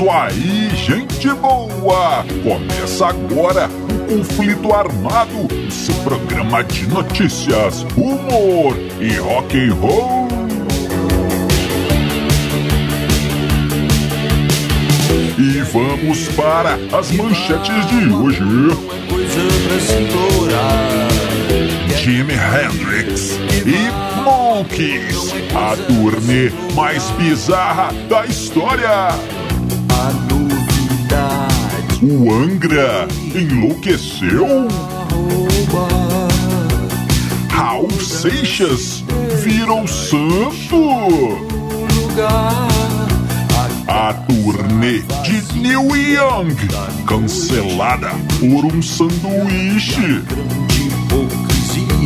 isso aí, gente boa! Começa agora o Conflito Armado, seu programa de notícias, humor e rock and roll. E vamos para as manchetes de hoje. Jimi Hendrix e Monkeys, a turnê mais bizarra da história. Novidade O Angra enlouqueceu. Raul Seixas virou santo. A turnê de Neil Young cancelada por um sanduíche.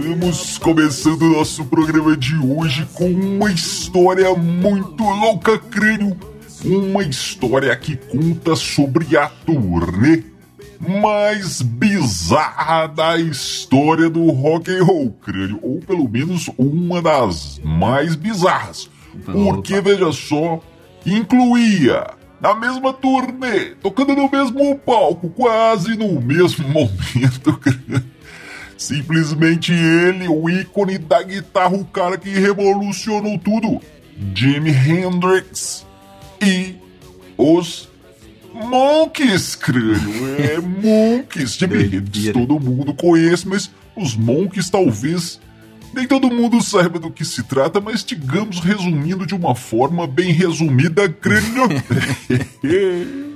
vamos começando o nosso programa de hoje com uma história muito louca, Crânio. Uma história que conta sobre a turnê mais bizarra da história do rock and roll, Crânio. Ou pelo menos uma das mais bizarras. Porque, veja só, incluía na mesma turnê, tocando no mesmo palco, quase no mesmo momento, Crânio. Simplesmente ele, o ícone da guitarra, o cara que revolucionou tudo, Jimi Hendrix e os Monkeys, crânio. É Monkeys. Jimi Hendrix todo mundo conhece, mas os Monkeys talvez nem todo mundo saiba do que se trata, mas digamos resumindo de uma forma bem resumida, crânio.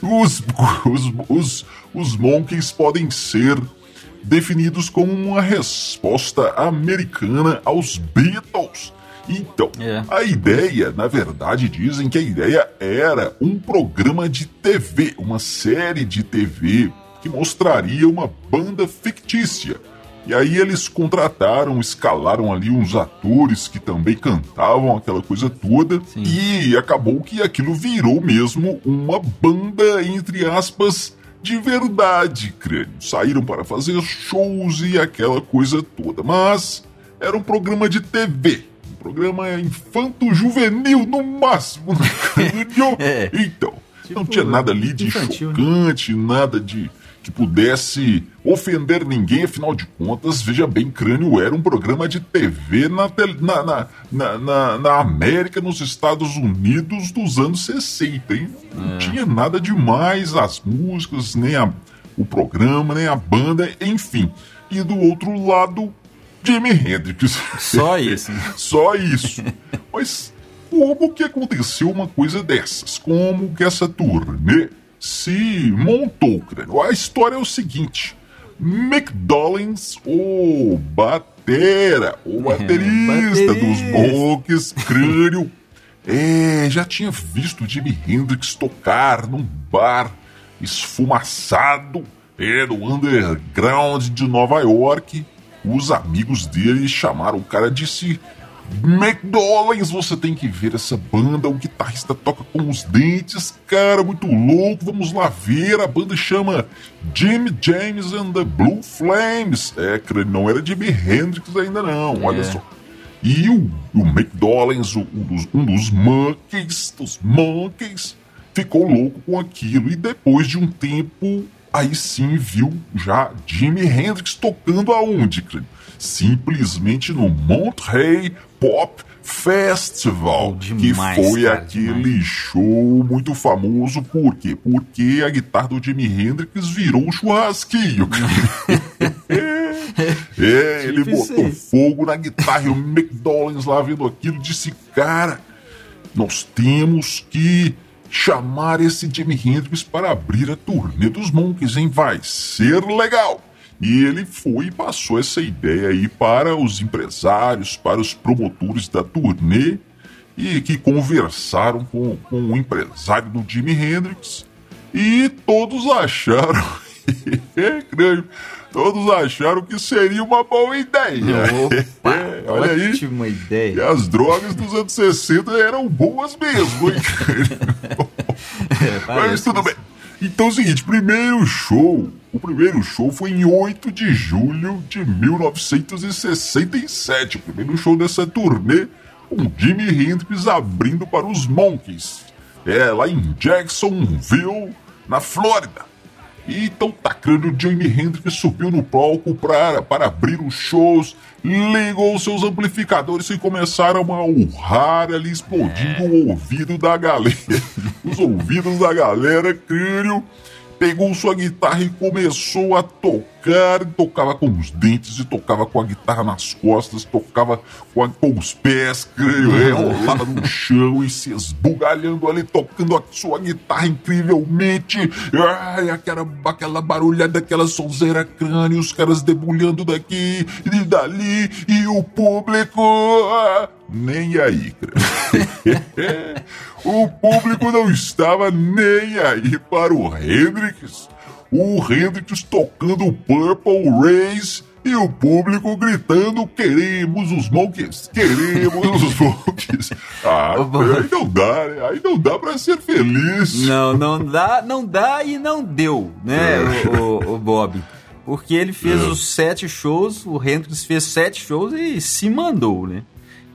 os, os, os, os Monkeys podem ser definidos como uma resposta americana aos Beatles. Então, É. a ideia, na verdade, dizem que a ideia era um programa de TV, uma série de TV que mostraria uma banda fictícia. E aí eles contrataram, escalaram ali uns atores que também cantavam aquela coisa toda. E acabou que aquilo virou mesmo uma banda, entre aspas, de verdade, crânio. Saíram para fazer shows e aquela coisa toda. Mas era um programa de TV. Um programa infanto-juvenil, no máximo, crânio. É. Então, não Tipo, tinha nada ali de infantil, né? chocante, nada de que pudesse ofender ninguém, afinal de contas, veja bem, Crânio era um programa de TV na, na, na, na, na- América, nos Estados Unidos dos anos 60, hein? Não tinha nada demais, as músicas, nem a, o programa, nem a banda, enfim. E do outro lado, Jimi Hendrix. Só isso. Só isso. Mas como que aconteceu uma coisa dessas? Como que essa turnê se montou, crânio? A história é o seguinte: Mick Dolenz, o batera, o baterista baterista. dos Monkeys, crânio, é, já tinha visto Jimi Hendrix tocar num bar esfumaçado, é, no underground de Nova York. Os amigos dele chamaram o cara disse McDonald's, você tem que ver essa banda. O guitarrista toca com os dentes, cara, muito louco. Vamos lá ver. A banda chama Jimmy James and the Blue Flames. É, não era Jimi Hendrix ainda não, olha É. só. E o, o McDonald's, um dos, um dos monkeys, dos monkeys, ficou louco com aquilo. E depois de um tempo, aí sim viu já Jimi Hendrix tocando aonde, Crânio? Simplesmente no Monterey Pop Festival, demais, que foi cara, aquele show muito famoso, por quê? Porque a guitarra do Jimi Hendrix virou um churrasquinho. é, ele botou fogo na guitarra e o McDonald's lá vendo aquilo disse, cara, nós temos que chamar esse Jimi Hendrix para abrir a turnê dos Monkeys, hein? Vai ser legal. E ele foi e passou essa ideia aí para os empresários, para os promotores da turnê, e que conversaram com, com o empresário do Jimi Hendrix. E todos acharam. é. Todos acharam que seria uma boa ideia. Opa, É, olha aí. ótima E ideia. as drogas dos anos 60 eram boas mesmo, hein? É, Mas tudo bem. Então é o seguinte, primeiro show. O primeiro show foi em 8 de julho de 1967. O primeiro show dessa turnê com Jimi Hendrix abrindo para os Monkeys. É, lá em Jacksonville, na Flórida. E então Tacrânio Jimi Hendrix subiu no palco para, para abrir os shows, ligou seus amplificadores e começaram a urrar ali, explodindo o ouvido da galera. Os ouvidos da galera, Crânio pegou sua guitarra e começou a tocar. Tocava com os dentes e tocava com a guitarra nas costas, tocava com, a- com os pés, creio, é, rolava no chão e se esbugalhando ali, tocando a sua guitarra incrivelmente. Ai, aquela, aquela barulhada, aquela sonzeira crânio, os caras debulhando daqui e dali, e o público. Nem aí, o público não estava nem aí para o Hendrix. O Hendrix tocando Purple Race e o público gritando: Queremos os Monkeys! Queremos os Monkeys! Ah, aí não dá, né? Aí não dá pra ser feliz. Não, não dá, não dá e não deu, né, o, o- o Bob? Porque ele fez É. os sete shows, o Hendrix fez sete shows e se mandou, né?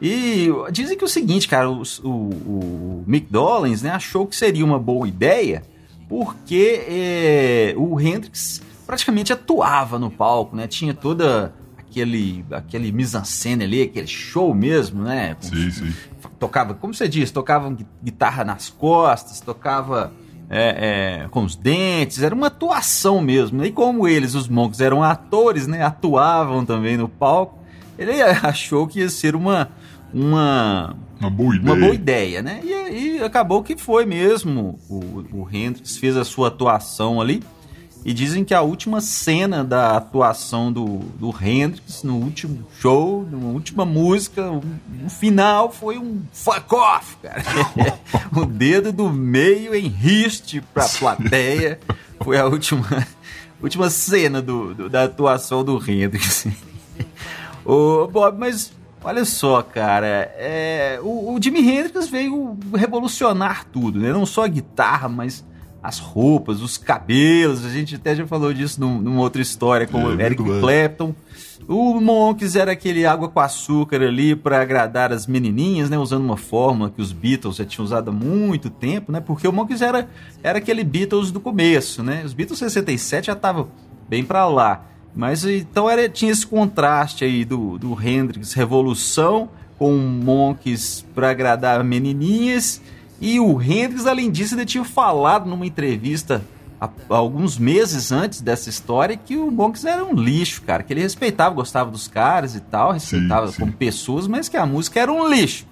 E dizem que é o seguinte, cara, os- o, o Mick Dolenz, né, achou que seria uma boa ideia porque é, o Hendrix praticamente atuava no palco, né? Tinha toda aquele aquele mise-en-scène ali, aquele show mesmo, né? Com Sim, sim. tocava, como você disse, tocava gui- guitarra nas costas, tocava é, é, com os dentes, era uma atuação mesmo. né? E como eles, os monks, eram atores, né? Atuavam também no palco, ele achou que ia ser uma, uma, Uma boa ideia. uma boa ideia, né? E, e acabou que foi mesmo. O, o Hendrix fez a sua atuação ali. E dizem que a última cena da atuação do, do Hendrix no último show, na última música, o, o final foi um fuck off, cara. o dedo do meio em riste pra plateia. Foi a última, última cena do, do- da atuação do Hendrix. Ô, Bob, mas olha só, cara, é, o, o Jimi Hendrix veio revolucionar tudo, né? Não só a guitarra, mas as roupas, os cabelos. A gente até já falou disso num- numa outra história com É, o Eric. Clapton. O Monks era aquele água com açúcar ali para agradar as menininhas, né? Usando uma fórmula que os Beatles já tinham usado há muito tempo, né? Porque o Monks era, era aquele Beatles do começo, né? Os Beatles 67 já estavam bem para lá. Mas então era, tinha esse contraste aí do, do Hendrix Revolução com Monks para agradar menininhas. E o Hendrix, além disso, ainda tinha falado numa entrevista há, alguns meses antes dessa história que o Monks era um lixo, cara. Que ele respeitava, gostava dos caras e tal, respeitava sim. como pessoas, mas que a música era um lixo.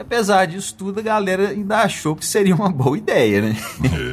E apesar disso tudo, a galera ainda achou que seria uma boa ideia, né?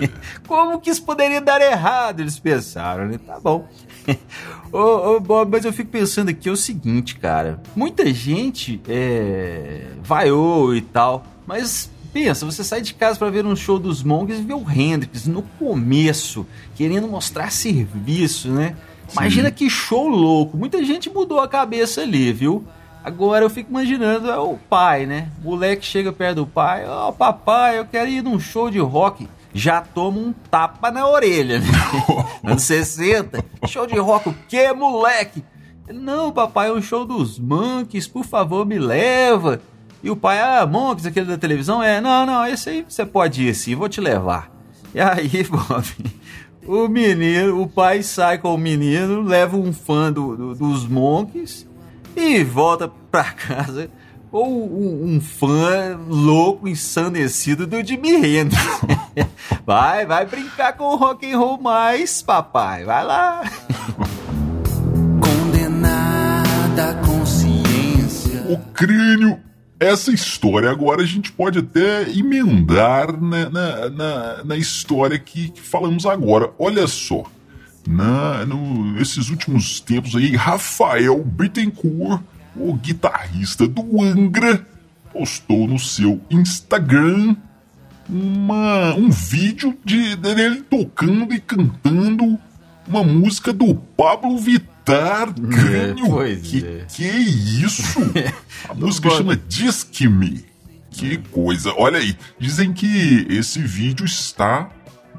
É. Como que isso poderia dar errado? Eles pensaram, né? Tá bom. ô, ô, Bob, mas eu fico pensando aqui é o seguinte, cara. Muita gente é, vaiou e tal, mas pensa, você sai de casa pra ver um show dos Monks e ver o Hendrix no começo, querendo mostrar serviço, né? Imagina que show louco. Muita gente mudou a cabeça ali, viu? Agora eu fico imaginando é o pai, né? O moleque chega perto do pai, ó, papai, eu quero ir num show de rock. Já toma um tapa na orelha, né? Anos 60. Show de rock, o quê, moleque? Não, papai, é um show dos Monkeys, por favor, me leva. E o pai, ah, Monkeys, aquele da televisão? É, não, não, esse aí você pode ir sim, vou te levar. E aí, Bob, o menino, o pai sai com o menino, leva um fã do- do- dos Monkeys e volta pra casa com um, um fã louco, ensandecido do Jimi Hendrix. Vai, vai brincar com o rock and roll mais, papai, vai lá. Condenada consciência. O crânio. Essa história agora a gente pode até emendar na, na, na, na história que, que falamos agora. Olha só. Na, no, nesses últimos tempos aí, Rafael Bittencourt, o guitarrista do Angra, postou no seu Instagram uma, um vídeo de dele tocando e cantando uma música do Pablo Vittar. É, pois que, é. que isso? A música chama Disque Me. Que coisa. Olha aí, dizem que esse vídeo está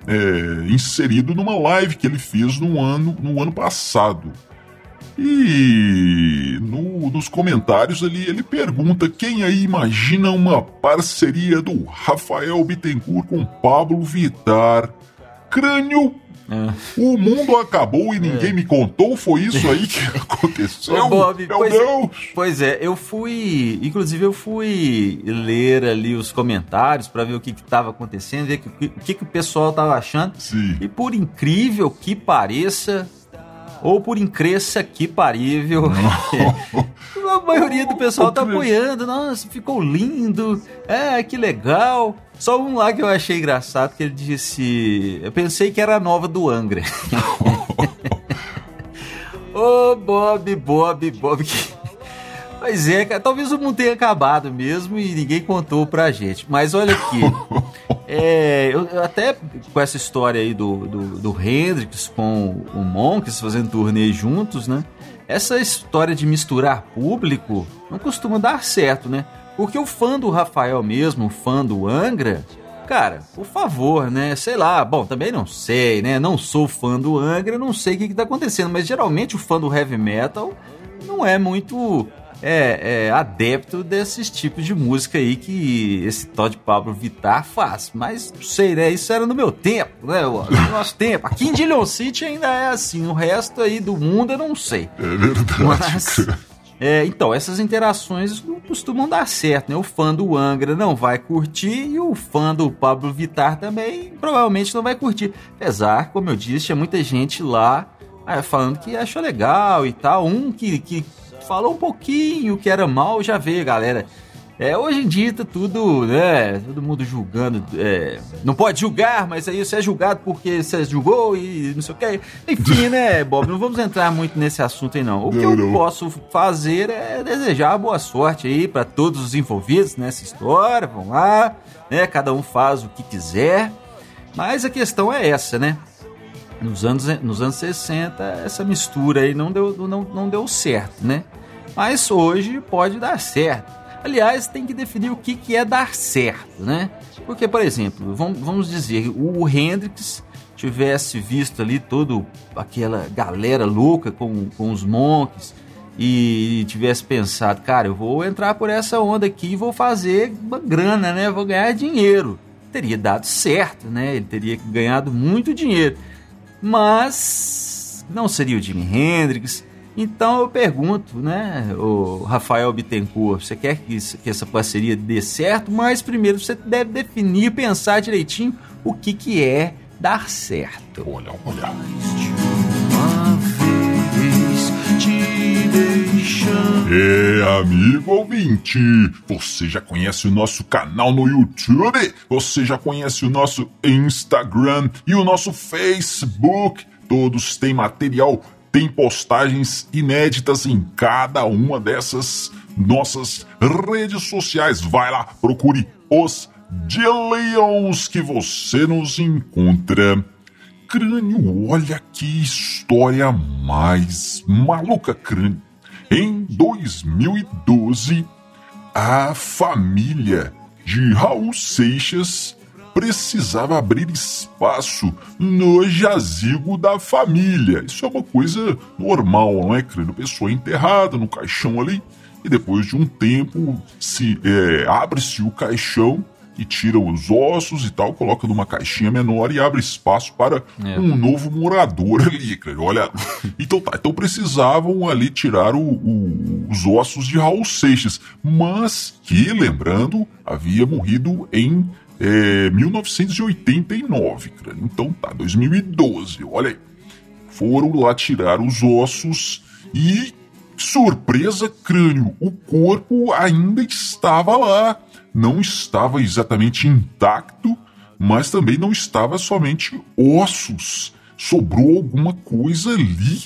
é, inserido numa live que ele fez no ano, no ano passado. E no- nos comentários ali ele pergunta quem aí imagina uma parceria do Rafael Bittencourt com Pablo Vittar. Crânio, Ah. o mundo acabou e ninguém me contou, foi isso aí que aconteceu? É. Ô, Bob, Meu pois, Deus! pois é, eu fui. Inclusive, eu fui ler ali os comentários pra ver o que estava acontecendo, ver o que, o que, que o pessoal tava achando. Sim. E por incrível que pareça, ou por incresça que parível, a maioria do pessoal tá apoiando. Nossa, ficou lindo. É, que legal. Só um lá que eu achei engraçado, que ele disse... Eu pensei que era a nova do Angra. Ô, Bob, Bob, Bob. que- Pois é, talvez o mundo tenha acabado mesmo e ninguém contou pra gente. Mas olha aqui, é, eu, eu até com essa história aí do, do, do Hendrix com o Monks fazendo turnê juntos, né? Essa história de misturar público não costuma dar certo, né? Porque o fã do Rafael mesmo, o fã do Angra, cara, por favor, né? Sei lá, bom, também não sei, né? Não sou fã do Angra, não sei o que, que tá acontecendo, mas geralmente o fã do heavy metal não é muito é, é, adepto desses tipos de música aí que esse de Pablo Vittar faz. Mas não sei, né? Isso era no meu tempo, né? No nosso tempo. Aqui em Dillon City ainda é assim, o resto aí do mundo eu não sei. É verdade. Mas, é, então, essas interações não costumam dar certo, né? O fã do Angra não vai curtir e o fã do Pablo Vittar também provavelmente não vai curtir. Apesar, como eu disse, tinha muita gente lá ah, falando que achou legal e tal. Um que, que falou um pouquinho que era mal, já veio, galera. É, hoje em dia tá tudo, né? Todo mundo julgando. é, não pode julgar, mas aí você é julgado porque você julgou e não sei o quê. Enfim, né, Bob? Não vamos entrar muito nesse assunto aí, não. O que Não, eu não. posso fazer é desejar boa sorte aí para todos os envolvidos nessa história. Vão lá, né? Cada um faz o que quiser. Mas a questão é essa, né? Nos anos, nos anos 60, essa mistura aí não deu, não, não deu certo, né? Mas hoje pode dar certo. Aliás, tem que definir o que, que é dar certo, né? Porque, por exemplo, vamos, dizer, o Hendrix tivesse visto ali todo aquela galera louca com, com os monks e tivesse pensado, cara, eu vou entrar por essa onda aqui e vou fazer uma grana, né? Vou ganhar dinheiro. Teria dado certo, né? Ele teria ganhado muito dinheiro. Mas não seria o Jimi Hendrix. Então eu pergunto, né, o Rafael Bittencourt, você quer que, isso- que essa parceria dê certo, mas primeiro você deve definir, pensar direitinho o que, que é dar certo. Olha, olha. Uma vez te deixando. É, amigo ouvinte, você já conhece o nosso canal no YouTube? Você já conhece o nosso Instagram e o nosso Facebook? Todos têm material, têm postagens inéditas em cada uma dessas nossas redes sociais. Vai lá, procure os de Leões que você nos encontra. Crânio, olha que história mais maluca, Crânio. Em 2012, a família de Raul Seixas precisava abrir espaço no jazigo da família. Isso é uma coisa normal, não é, Crânio? Pessoa enterrada no caixão ali, e depois de um tempo se é, abre-se o caixão e tira os ossos e tal, coloca numa caixinha menor e abre espaço para É. um novo morador ali, cara. Olha, então tá, então precisavam ali tirar o- o- os ossos de Raul Seixas, mas que, lembrando, havia morrido em é, 1989, cara. Então tá, 2012, olha aí. Foram lá tirar os ossos e, surpresa, crânio, o corpo ainda estava lá. Não estava exatamente intacto, mas também não estava somente ossos. Sobrou alguma coisa ali.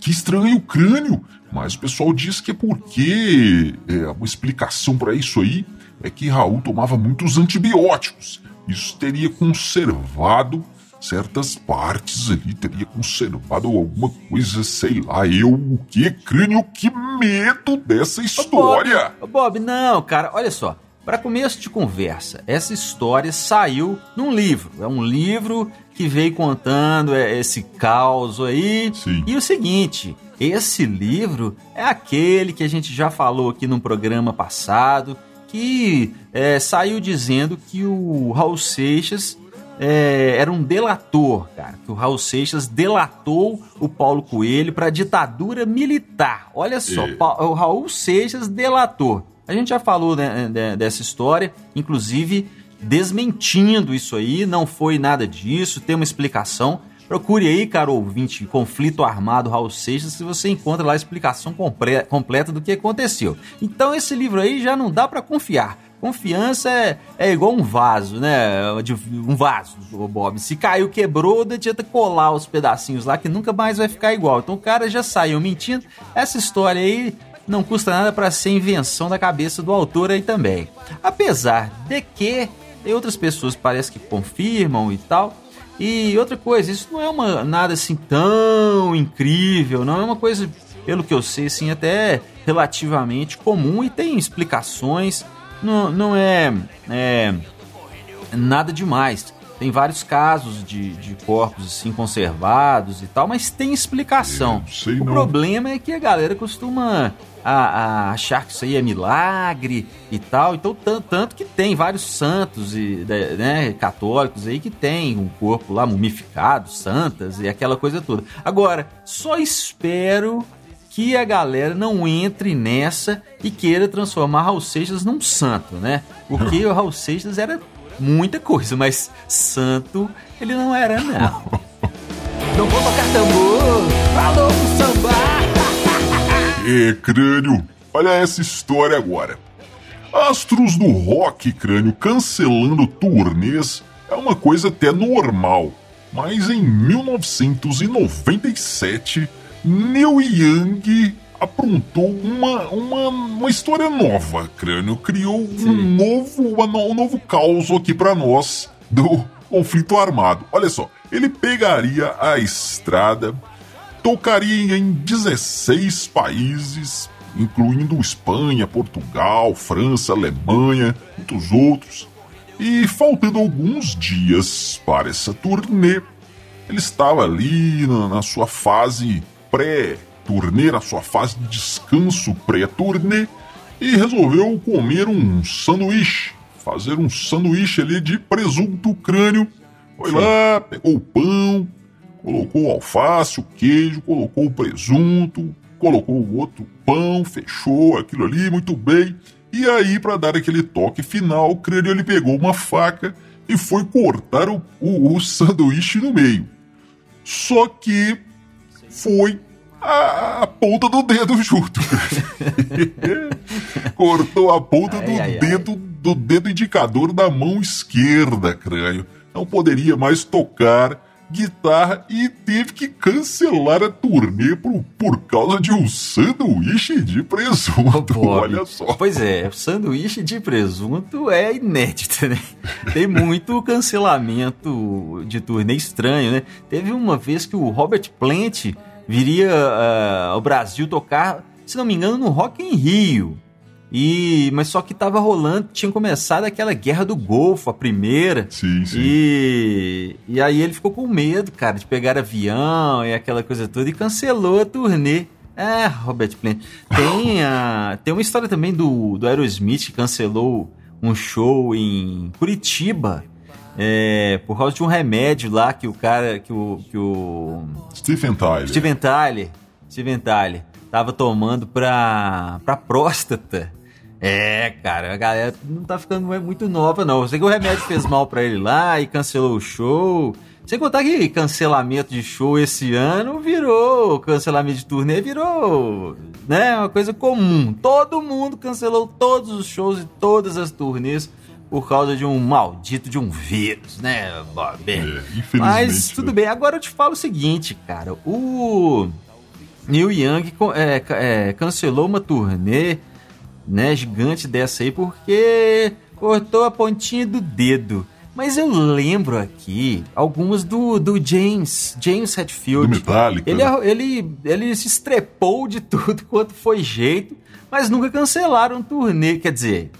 Que estranho o crânio. Mas o pessoal diz que é porque é, uma explicação para isso aí é que Raul tomava muitos antibióticos. isso teria conservado certas partes ali, teria conservado alguma coisa, sei lá, eu o que, crânio, que medo dessa história! Ô Bob, ô Bob, não, cara, olha só. Para começo de conversa, essa história saiu num livro. É um livro que veio contando é, esse caos aí. Sim. E o seguinte, esse livro é aquele que a gente já falou aqui num programa passado, que é, saiu dizendo que o Raul Seixas é, era um delator, cara. Que o Raul Seixas delatou o Paulo Coelho para ditadura militar. Olha só, É. Pa- o Raul Seixas delator. A gente já falou né, de- dessa história, inclusive desmentindo isso aí, não foi nada disso, tem uma explicação. Procure aí, cara ouvinte, conflito armado Raul Seixas, se você encontra lá a explicação completa do que aconteceu. Então esse livro aí já não dá para confiar. Confiança é, é igual um vaso, né? Um vaso, Bob. Se caiu, quebrou, não adianta colar os pedacinhos lá que nunca mais vai ficar igual. Então o cara já saiu mentindo. Essa história aí não custa nada para ser invenção da cabeça do autor aí também. Apesar de que tem outras pessoas parece que confirmam e tal. E outra coisa, isso não é uma nada assim tão incrível, não é uma coisa, pelo que eu sei, assim, até relativamente comum e tem explicações. Não, não é, é nada demais. Tem vários casos de, de corpos assim conservados e tal, mas tem explicação. O não. problema é que a galera costuma a, a achar que isso aí é milagre e tal. Então, tanto, que tem vários santos e, né, católicos aí que tem um corpo lá mumificado, santas e aquela coisa toda. Agora, só espero que a galera não entre nessa e queira transformar Raul Seixas num santo, né? Porque o Raul Seixas era muita coisa, mas santo ele não era, não. Não vou tocar tambor, falou pro samba. É, crânio, olha essa história agora. Astros do rock, crânio, cancelando turnês é uma coisa até normal. Mas em 1997, Neil Young aprontou uma, uma, uma história nova, crânio. Criou um novo, um novo caos aqui pra nós do conflito armado. Olha só, ele pegaria a estrada, tocaria em 16 países, incluindo Espanha, Portugal, França, Alemanha, muitos outros. E faltando alguns dias para essa turnê, ele estava ali na, na sua fase pré-turnê, na sua fase de descanso pré-turnê, e resolveu comer um sanduíche, fazer um sanduíche ali de presunto crânio. Foi lá, pegou o pão, colocou o alface, o queijo, colocou o presunto, colocou o outro pão, fechou aquilo ali muito bem. E aí, para dar aquele toque final, o crânio ele pegou uma faca e foi cortar o, o, o sanduíche no meio. Só que foi a, ponta do dedo junto. Cortou a ponta Ai, do ai, ai. dedo do dedo indicador da mão esquerda, crânio. Não poderia mais tocar guitarra e teve que cancelar a turnê por, por causa de um sanduíche de presunto. Bob. Olha só. Pois é, sanduíche de presunto é inédito, né? Tem muito cancelamento de turnê estranho, né? Teve uma vez que o Robert Plant viria ah, ao Brasil tocar, se não me engano, no Rock em Rio. E, mas só que tava rolando, tinha começado aquela guerra do Golfo, a primeira. Sim, sim. E, e aí ele ficou com medo, cara, de pegar avião e aquela coisa toda e cancelou a turnê. É, Robert Plant. Tem, a, tem uma história também do, do Aerosmith que cancelou um show em Curitiba é, por causa de um remédio lá que o cara, que o, que o Stephen Tyler. Steven Tyler, Steven Tyler, tava tomando pra, pra próstata. É, cara, a galera não tá ficando muito nova, não. Eu sei que o remédio fez mal pra ele lá e cancelou o show. Sem contar que cancelamento de show esse ano virou, cancelamento de turnê virou, né, uma coisa comum. Todo mundo cancelou todos os shows e todas as turnês por causa de um maldito de um vírus, né, Bob? É, infelizmente. Mas tudo né? bem, agora eu te falo o seguinte, cara. O Neil Young é, é, cancelou uma turnê né, gigante dessa aí porque cortou a pontinha do dedo. Mas eu lembro aqui algumas do, do James, James Hetfield. Do Metallica. Ele, ele, ele se estrepou de tudo quanto foi jeito, mas nunca cancelaram um turnê. Quer dizer,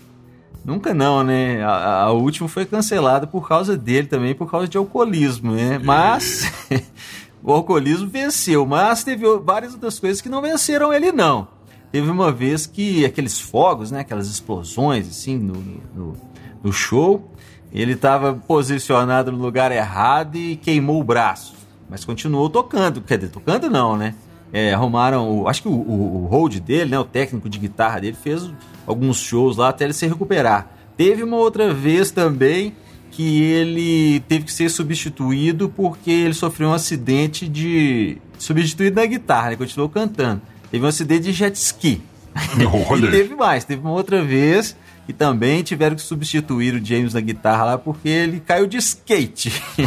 nunca não, né? A, a última foi cancelada por causa dele também, por causa de alcoolismo, né? Mas o alcoolismo venceu, mas teve várias outras coisas que não venceram ele, não. Teve uma vez que aqueles fogos, né? Aquelas explosões, assim, no, no, no show ele estava posicionado no lugar errado e queimou o braço. Mas continuou tocando. Quer dizer, tocando não, né? É, arrumaram. O, acho que o, o, o hold dele, né? O técnico de guitarra dele fez alguns shows lá até ele se recuperar. Teve uma outra vez também que ele teve que ser substituído porque ele sofreu um acidente de. Substituído na guitarra, né? Continuou cantando. Teve um acidente de jet ski. E teve mais, teve uma outra vez e também tiveram que substituir o James na guitarra lá porque ele caiu de skate.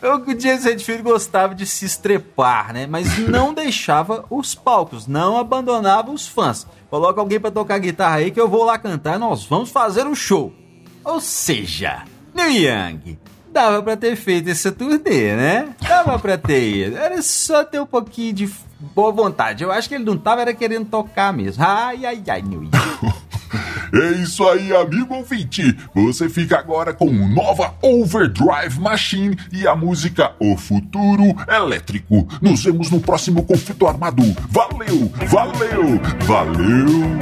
o James Redfield gostava de se estrepar, né? Mas não deixava os palcos, não abandonava os fãs. Coloca alguém para tocar guitarra aí que eu vou lá cantar, nós vamos fazer um show. Ou seja, Neil Young dava para ter feito essa turnê, né? Dava para ter. Era só ter um pouquinho de boa vontade. Eu acho que ele não tava era querendo tocar mesmo. Ai, ai, ai. É isso aí, amigo ouvinte. Você fica agora com nova Overdrive Machine e a música O Futuro Elétrico. Nos vemos no próximo conflito armado. Valeu, valeu, valeu.